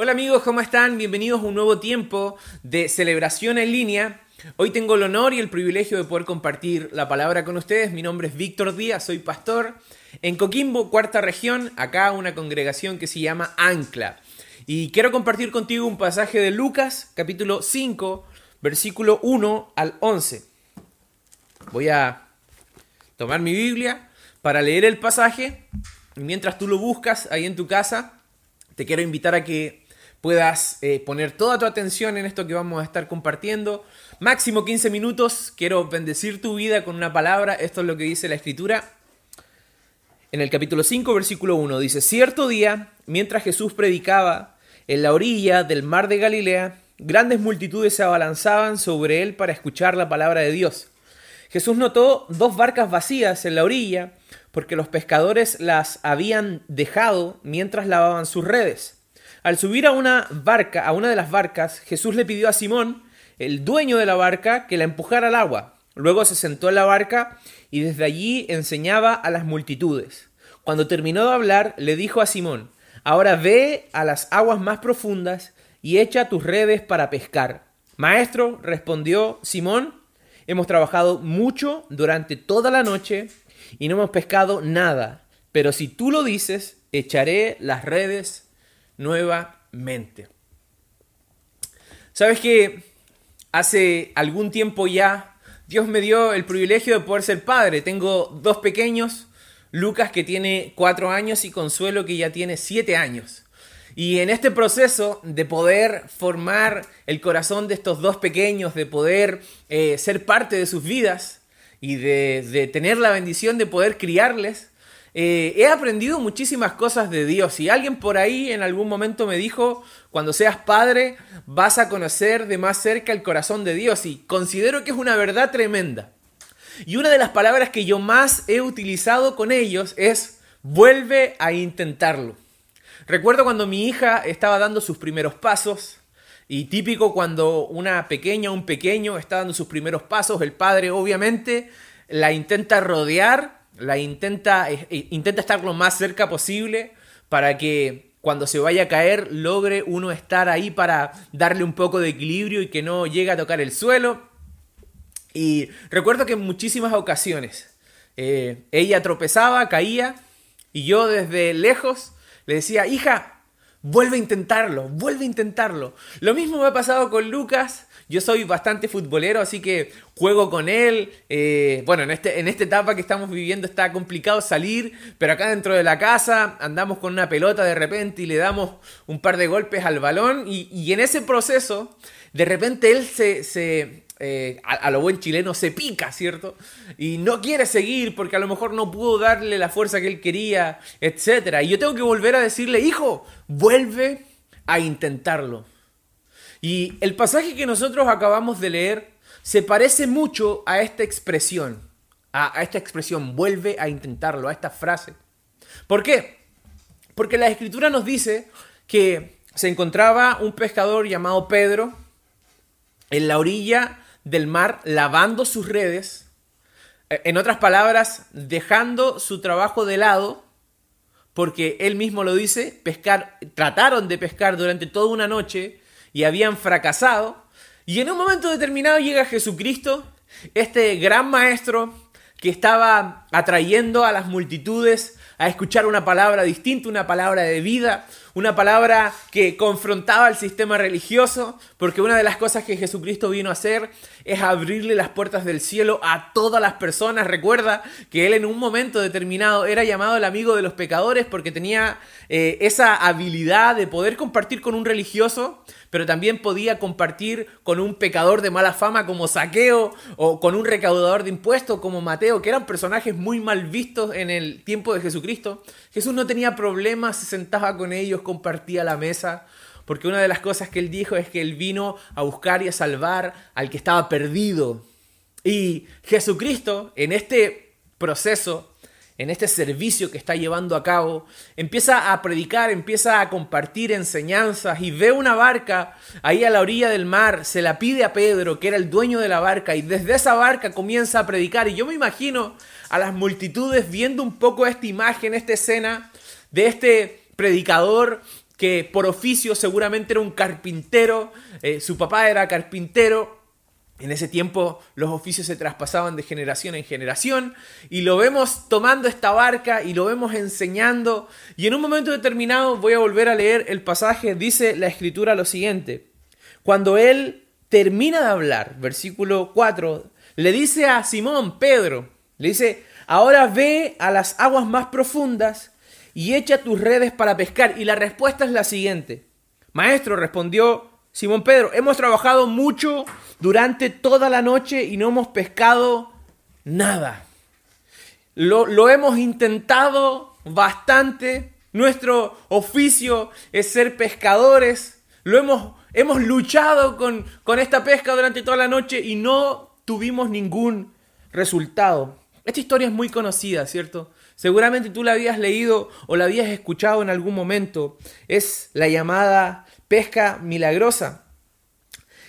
Hola amigos, ¿cómo están? Bienvenidos a un nuevo tiempo de celebración en línea. Hoy tengo el honor y el privilegio de poder compartir la palabra con ustedes. Mi nombre es Víctor Díaz, soy pastor en Coquimbo, cuarta región, acá una congregación que se llama Ancla. Y quiero compartir contigo un pasaje de Lucas, capítulo 5, versículo 1 al 11. Voy a tomar mi Biblia para leer el pasaje. Y mientras tú lo buscas ahí en tu casa, te quiero invitar a que puedas eh, poner toda tu atención en esto que vamos a estar compartiendo. Máximo 15 minutos, quiero bendecir tu vida con una palabra, esto es lo que dice la escritura. En el capítulo 5, versículo 1 dice, cierto día, mientras Jesús predicaba en la orilla del mar de Galilea, grandes multitudes se abalanzaban sobre él para escuchar la palabra de Dios. Jesús notó dos barcas vacías en la orilla porque los pescadores las habían dejado mientras lavaban sus redes. Al subir a una barca, a una de las barcas, Jesús le pidió a Simón, el dueño de la barca, que la empujara al agua. Luego se sentó en la barca y desde allí enseñaba a las multitudes. Cuando terminó de hablar, le dijo a Simón, Ahora ve a las aguas más profundas y echa tus redes para pescar. Maestro, respondió Simón, hemos trabajado mucho durante toda la noche y no hemos pescado nada, pero si tú lo dices, echaré las redes nuevamente. Sabes que hace algún tiempo ya Dios me dio el privilegio de poder ser padre. Tengo dos pequeños, Lucas que tiene cuatro años y Consuelo que ya tiene siete años. Y en este proceso de poder formar el corazón de estos dos pequeños, de poder eh, ser parte de sus vidas y de, de tener la bendición de poder criarles, eh, he aprendido muchísimas cosas de Dios y alguien por ahí en algún momento me dijo, cuando seas padre vas a conocer de más cerca el corazón de Dios y considero que es una verdad tremenda. Y una de las palabras que yo más he utilizado con ellos es vuelve a intentarlo. Recuerdo cuando mi hija estaba dando sus primeros pasos, y típico cuando una pequeña un pequeño está dando sus primeros pasos, el padre obviamente la intenta rodear la intenta, eh, eh, intenta estar lo más cerca posible para que cuando se vaya a caer logre uno estar ahí para darle un poco de equilibrio y que no llegue a tocar el suelo. Y recuerdo que en muchísimas ocasiones eh, ella tropezaba, caía y yo desde lejos le decía, hija, vuelve a intentarlo, vuelve a intentarlo. Lo mismo me ha pasado con Lucas yo soy bastante futbolero, así que juego con él. Eh, bueno, en, este, en esta etapa que estamos viviendo está complicado salir, pero acá dentro de la casa andamos con una pelota de repente y le damos un par de golpes al balón y, en ese proceso, de repente él se... Eh, a, lo buen chileno se pica, ¿cierto? Y no quiere seguir porque a lo mejor no pudo darle la fuerza que él quería, etc. Y yo tengo que volver a decirle, hijo, vuelve a intentarlo. Y el pasaje que nosotros acabamos de leer se parece mucho a esta expresión, a, esta expresión, vuelve a intentarlo, a esta frase. ¿Por qué? Porque la escritura nos dice que se encontraba un pescador llamado Pedro en la orilla del mar lavando sus redes, en otras palabras, dejando su trabajo de lado, porque él mismo lo dice, pescar, trataron de pescar durante toda una noche y habían fracasado. Y en un momento determinado llega Jesucristo, este gran maestro que estaba atrayendo a las multitudes a escuchar una palabra distinta, una palabra de vida, una palabra que confrontaba al sistema religioso, porque una de las cosas que Jesucristo vino a hacer es abrirle las puertas del cielo a todas las personas. Recuerda que él en un momento determinado era llamado el amigo de los pecadores porque tenía eh, esa habilidad de poder compartir con un religioso pero también podía compartir con un pecador de mala fama como Saqueo o con un recaudador de impuestos como Mateo, que eran personajes muy mal vistos en el tiempo de Jesucristo. Jesús no tenía problemas, se sentaba con ellos, compartía la mesa, porque una de las cosas que él dijo es que él vino a buscar y a salvar al que estaba perdido. Y Jesucristo, en este proceso, en este servicio que está llevando a cabo, empieza a predicar, empieza a compartir enseñanzas y ve una barca ahí a la orilla del mar, se la pide a Pedro, que era el dueño de la barca, y desde esa barca comienza a predicar. Y yo me imagino a las multitudes viendo un poco esta imagen, esta escena de este predicador que por oficio seguramente era un carpintero, eh, su papá era carpintero, en ese tiempo los oficios se traspasaban de generación en generación y lo vemos tomando esta barca y lo vemos enseñando y en un momento determinado voy a volver a leer el pasaje, dice la escritura lo siguiente, cuando él termina de hablar, versículo 4, le dice a Simón, Pedro, le dice, ahora ve a las aguas más profundas y echa tus redes para pescar y la respuesta es la siguiente, maestro respondió Simón Pedro, hemos trabajado mucho durante toda la noche y no hemos pescado nada. Lo, hemos intentado bastante. Nuestro oficio es ser pescadores. Lo hemos, hemos luchado con, con esta pesca durante toda la noche y no tuvimos ningún resultado. Esta historia es muy conocida, ¿cierto? Seguramente tú la habías leído o la habías escuchado en algún momento. Es la llamada pesca milagrosa.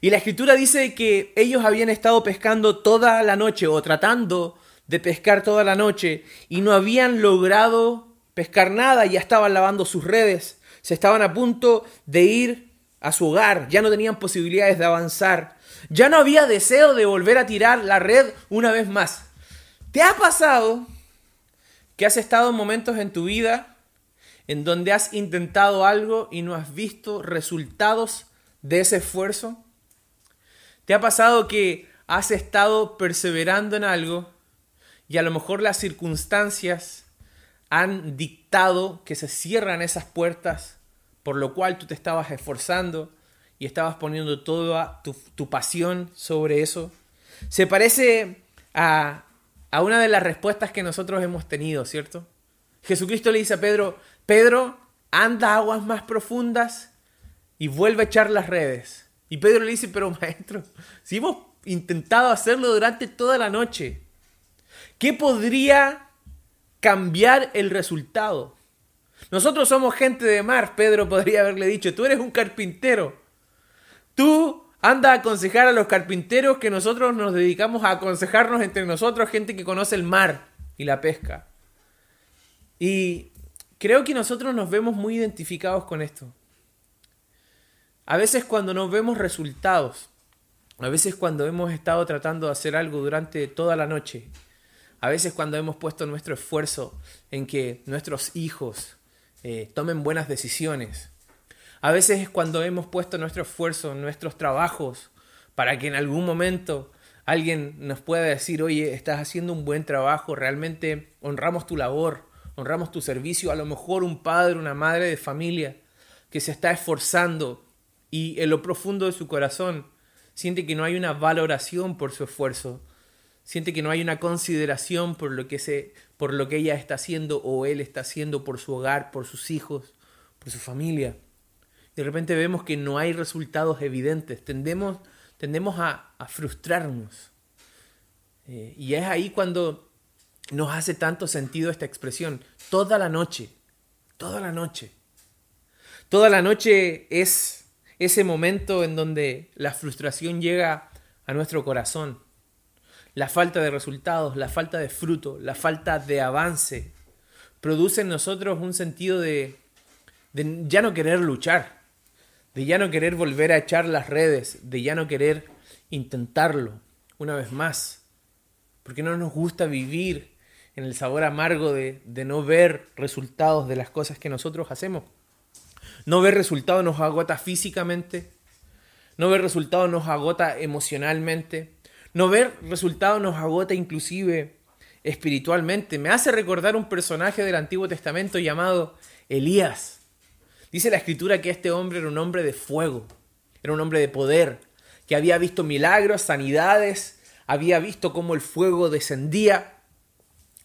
Y la escritura dice que ellos habían estado pescando toda la noche o tratando de pescar toda la noche y no habían logrado pescar nada, ya estaban lavando sus redes, se estaban a punto de ir a su hogar, ya no tenían posibilidades de avanzar, ya no había deseo de volver a tirar la red una vez más. ¿Te ha pasado que has estado en momentos en tu vida en donde has intentado algo y no has visto resultados de ese esfuerzo? ¿Te ha pasado que has estado perseverando en algo y a lo mejor las circunstancias han dictado que se cierran esas puertas, por lo cual tú te estabas esforzando y estabas poniendo toda tu, tu pasión sobre eso? Se parece a, a una de las respuestas que nosotros hemos tenido, ¿cierto? Jesucristo le dice a Pedro, Pedro, anda a aguas más profundas y vuelve a echar las redes. Y Pedro le dice, pero maestro, si hemos intentado hacerlo durante toda la noche, ¿qué podría cambiar el resultado? Nosotros somos gente de mar, Pedro podría haberle dicho, tú eres un carpintero. Tú anda a aconsejar a los carpinteros que nosotros nos dedicamos a aconsejarnos entre nosotros, gente que conoce el mar y la pesca. Y Creo que nosotros nos vemos muy identificados con esto. A veces cuando nos vemos resultados, a veces cuando hemos estado tratando de hacer algo durante toda la noche, a veces cuando hemos puesto nuestro esfuerzo en que nuestros hijos eh, tomen buenas decisiones, a veces es cuando hemos puesto nuestro esfuerzo en nuestros trabajos para que en algún momento alguien nos pueda decir, oye, estás haciendo un buen trabajo, realmente honramos tu labor, honramos tu servicio, a lo mejor un padre, una madre de familia que se está esforzando y en lo profundo de su corazón siente que no hay una valoración por su esfuerzo, siente que no hay una consideración por lo que se, por lo que ella está haciendo o él está haciendo por su hogar, por sus hijos, por su familia. De repente vemos que no hay resultados evidentes, tendemos, tendemos a, frustrarnos. Eh, y es ahí cuando nos hace tanto sentido esta expresión. Toda la noche, toda la noche. Toda la noche es ese momento en donde la frustración llega a nuestro corazón. La falta de resultados, la falta de fruto, la falta de avance, produce en nosotros un sentido de, de ya no querer luchar, de ya no querer volver a echar las redes, de ya no querer intentarlo una vez más, porque no nos gusta vivir en el sabor amargo de, no ver resultados de las cosas que nosotros hacemos. No ver resultados nos agota físicamente, no ver resultados nos agota emocionalmente, no ver resultados nos agota inclusive espiritualmente. Me hace recordar un personaje del Antiguo Testamento llamado Elías. Dice la escritura que este hombre era un hombre de fuego, era un hombre de poder, que había visto milagros, sanidades, había visto cómo el fuego descendía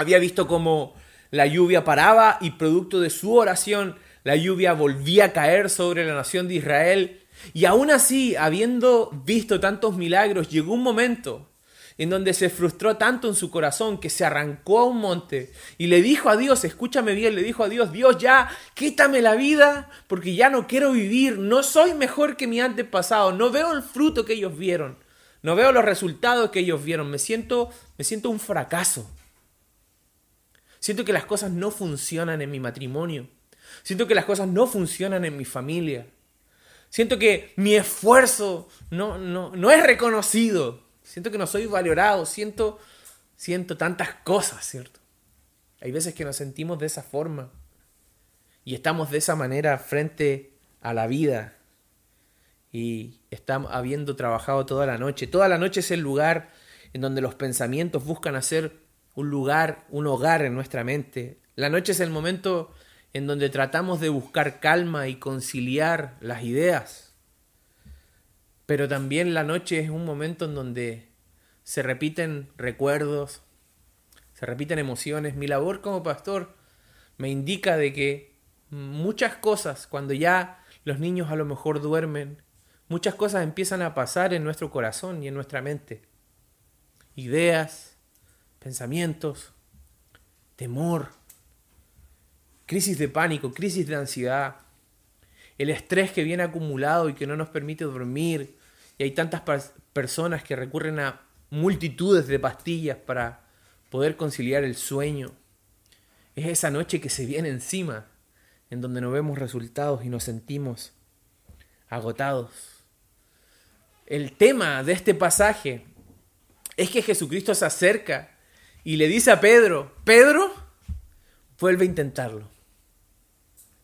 había visto cómo la lluvia paraba y producto de su oración la lluvia volvía a caer sobre la nación de Israel. Y aún así, habiendo visto tantos milagros, llegó un momento en donde se frustró tanto en su corazón que se arrancó a un monte y le dijo a Dios, escúchame bien, le dijo a Dios, Dios ya, quítame la vida porque ya no quiero vivir, no soy mejor que mi antepasado, no veo el fruto que ellos vieron, no veo los resultados que ellos vieron, me siento, me siento un fracaso. Siento que las cosas no funcionan en mi matrimonio. Siento que las cosas no funcionan en mi familia. Siento que mi esfuerzo no, no, no es reconocido. Siento que no soy valorado. Siento, siento tantas cosas, ¿cierto? Hay veces que nos sentimos de esa forma y estamos de esa manera frente a la vida y estamos habiendo trabajado toda la noche. Toda la noche es el lugar en donde los pensamientos buscan hacer un lugar, un hogar en nuestra mente. La noche es el momento en donde tratamos de buscar calma y conciliar las ideas. Pero también la noche es un momento en donde se repiten recuerdos, se repiten emociones. Mi labor como pastor me indica de que muchas cosas, cuando ya los niños a lo mejor duermen, muchas cosas empiezan a pasar en nuestro corazón y en nuestra mente. Ideas, pensamientos, temor, crisis de pánico, crisis de ansiedad, el estrés que viene acumulado y que no nos permite dormir. Y hay tantas personas que recurren a multitudes de pastillas para poder conciliar el sueño. Es esa noche que se viene encima, en donde no vemos resultados y nos sentimos agotados. El tema de este pasaje es que Jesucristo se acerca y le dice a Pedro, Pedro, vuelve a intentarlo.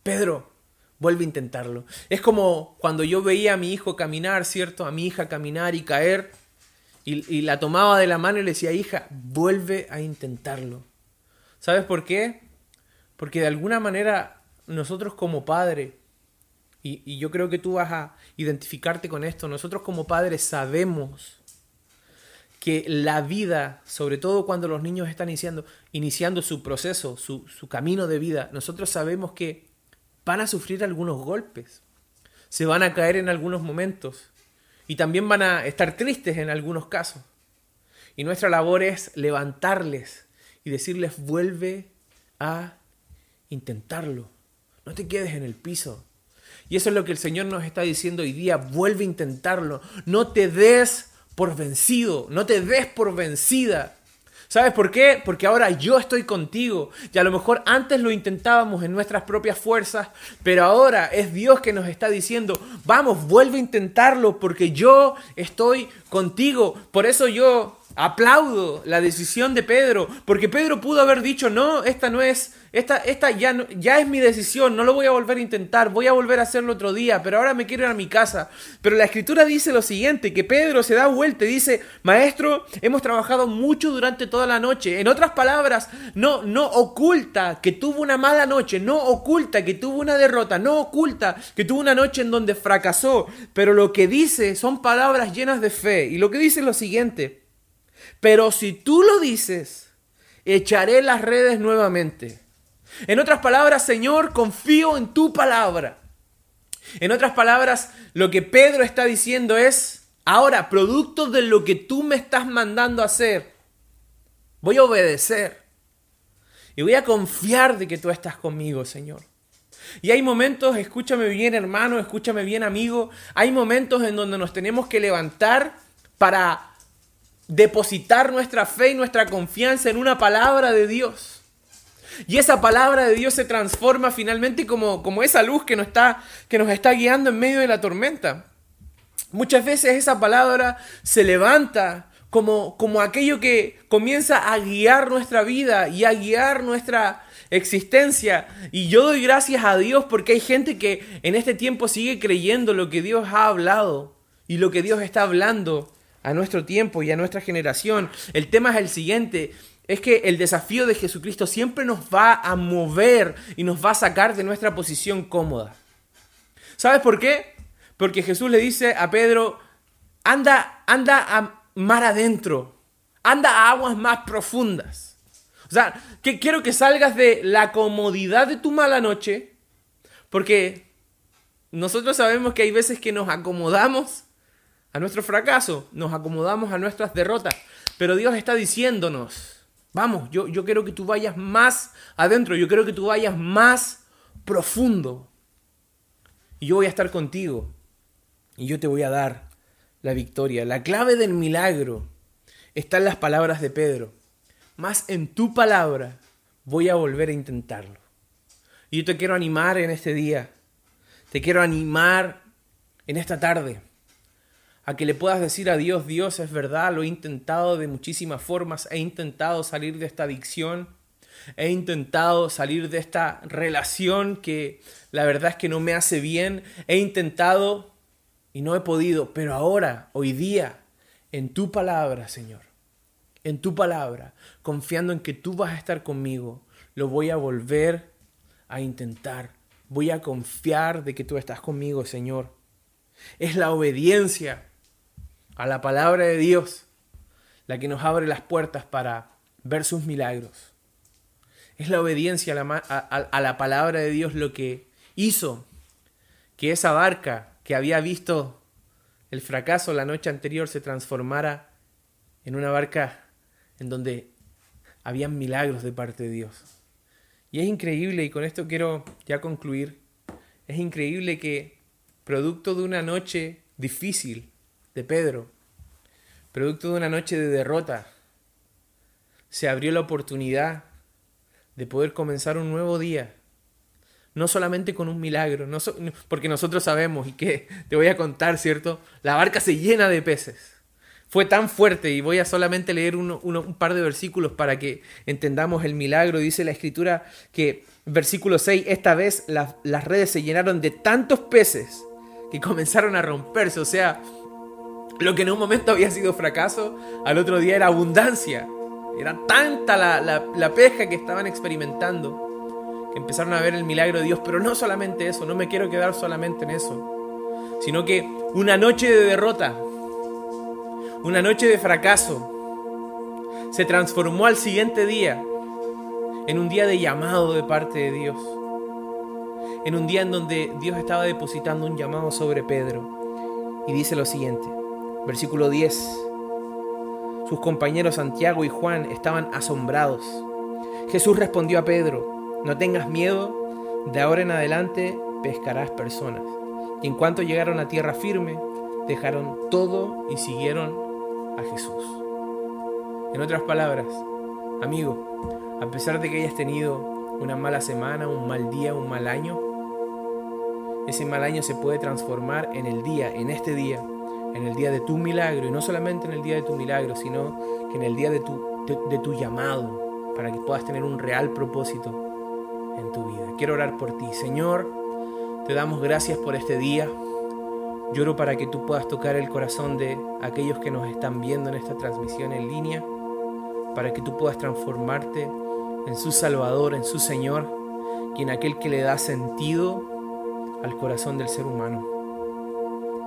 Pedro, vuelve a intentarlo. Es como cuando yo veía a mi hijo caminar, ¿cierto? A mi hija caminar y caer, y, la tomaba de la mano y le decía, hija, vuelve a intentarlo. ¿Sabes por qué? Porque de alguna manera nosotros como padre, y, y yo creo que tú vas a identificarte con esto, nosotros como padres sabemos que la vida, sobre todo cuando los niños están iniciando, su proceso, su, su camino de vida, nosotros sabemos que van a sufrir algunos golpes, se van a caer en algunos momentos y también van a estar tristes en algunos casos. Y nuestra labor es levantarles y decirles vuelve a intentarlo, no te quedes en el piso. Y eso es lo que el Señor nos está diciendo hoy día, vuelve a intentarlo, no te des por vencido, no te des por vencida. ¿Sabes por qué? Porque ahora yo estoy contigo. Y a lo mejor antes lo intentábamos en nuestras propias fuerzas, pero ahora es Dios que nos está diciendo, vamos, vuelve a intentarlo porque yo estoy contigo. Por eso yo aplaudo la decisión de Pedro, porque Pedro pudo haber dicho, no, esta no es esta, esta ya, ya es mi decisión, no lo voy a volver a intentar, voy a volver a hacerlo otro día, pero ahora me quiero ir a mi casa. Pero la escritura dice lo siguiente, que Pedro se da vuelta y dice, maestro, hemos trabajado mucho durante toda la noche. En otras palabras, no, no oculta que tuvo una mala noche, no oculta que tuvo una derrota, no oculta que tuvo una noche en donde fracasó, pero lo que dice son palabras llenas de fe. Y lo que dice es lo siguiente, pero si tú lo dices, echaré las redes nuevamente. En otras palabras, Señor, confío en tu palabra. En otras palabras, lo que Pedro está diciendo es, ahora, producto de lo que tú me estás mandando a hacer, voy a obedecer. Y voy a confiar de que tú estás conmigo, Señor. Y hay momentos, escúchame bien hermano, escúchame bien amigo, hay momentos en donde nos tenemos que levantar para depositar nuestra fe y nuestra confianza en una palabra de Dios. Y esa palabra de Dios se transforma finalmente como, como esa luz que nos, está, que nos está guiando en medio de la tormenta. Muchas veces esa palabra se levanta como, como aquello que comienza a guiar nuestra vida y a guiar nuestra existencia. Y yo doy gracias a Dios porque hay gente que en este tiempo sigue creyendo lo que Dios ha hablado y lo que Dios está hablando a nuestro tiempo y a nuestra generación. El tema es el siguiente es que el desafío de Jesucristo siempre nos va a mover y nos va a sacar de nuestra posición cómoda. ¿Sabes por qué? Porque Jesús le dice a Pedro, anda, anda a mar adentro, anda a aguas más profundas. O sea, que quiero que salgas de la comodidad de tu mala noche, porque nosotros sabemos que hay veces que nos acomodamos a nuestro fracaso, nos acomodamos a nuestras derrotas, pero Dios está diciéndonos, Vamos, yo, yo quiero que tú vayas más adentro, yo quiero que tú vayas más profundo. Y yo voy a estar contigo. Y yo te voy a dar la victoria. La clave del milagro está en las palabras de Pedro. Más en tu palabra voy a volver a intentarlo. Y yo te quiero animar en este día. Te quiero animar en esta tarde a que le puedas decir a Dios, Dios es verdad, lo he intentado de muchísimas formas, he intentado salir de esta adicción, he intentado salir de esta relación que la verdad es que no me hace bien, he intentado y no he podido, pero ahora, hoy día, en tu palabra, Señor, en tu palabra, confiando en que tú vas a estar conmigo, lo voy a volver a intentar. Voy a confiar de que tú estás conmigo, Señor. Es la obediencia a la palabra de Dios la que nos abre las puertas para ver sus milagros. Es la obediencia a la, a la, palabra de Dios lo que hizo que esa barca que había visto el fracaso la noche anterior se transformara en una barca en donde habían milagros de parte de Dios. Y es increíble, y con esto quiero ya concluir, es increíble que producto de una noche difícil de Pedro, producto de una noche de derrota, se abrió la oportunidad de poder comenzar un nuevo día. No solamente con un milagro, no porque nosotros sabemos y que te voy a contar, ¿cierto? La barca se llena de peces fue tan fuerte, y voy a solamente leer un par de versículos para que entendamos el milagro. Dice la escritura que, versículo 6, esta vez las redes se llenaron de tantos peces que comenzaron a romperse. O sea, lo que en un momento había sido fracaso, al otro día era abundancia. Era tanta la, la pesca que estaban experimentando que empezaron a ver el milagro de Dios. Pero no solamente eso, no me quiero quedar solamente en eso, sino que una noche de derrota una noche de fracaso se transformó al siguiente día en un día de llamado de parte de Dios. En un día en donde Dios estaba depositando un llamado sobre Pedro. Y dice lo siguiente, versículo 10. Sus compañeros Santiago y Juan estaban asombrados. Jesús respondió a Pedro, no tengas miedo, de ahora en adelante pescarás personas. Y en cuanto llegaron a tierra firme, dejaron todo y siguieron a Jesús. En otras palabras, amigo, a pesar de que hayas tenido una mala semana, un mal día, un mal año, ese mal año se puede transformar en el día, en este día, en el día de tu milagro, y no solamente en el día de tu milagro, sino que en el día de tu, de, tu llamado, para que puedas tener un real propósito en tu vida. Quiero orar por ti. Señor, te damos gracias por este día. Lloro para que tú puedas tocar el corazón de aquellos que nos están viendo en esta transmisión en línea, para que tú puedas transformarte en su Salvador, en su Señor, y en aquel que le da sentido al corazón del ser humano.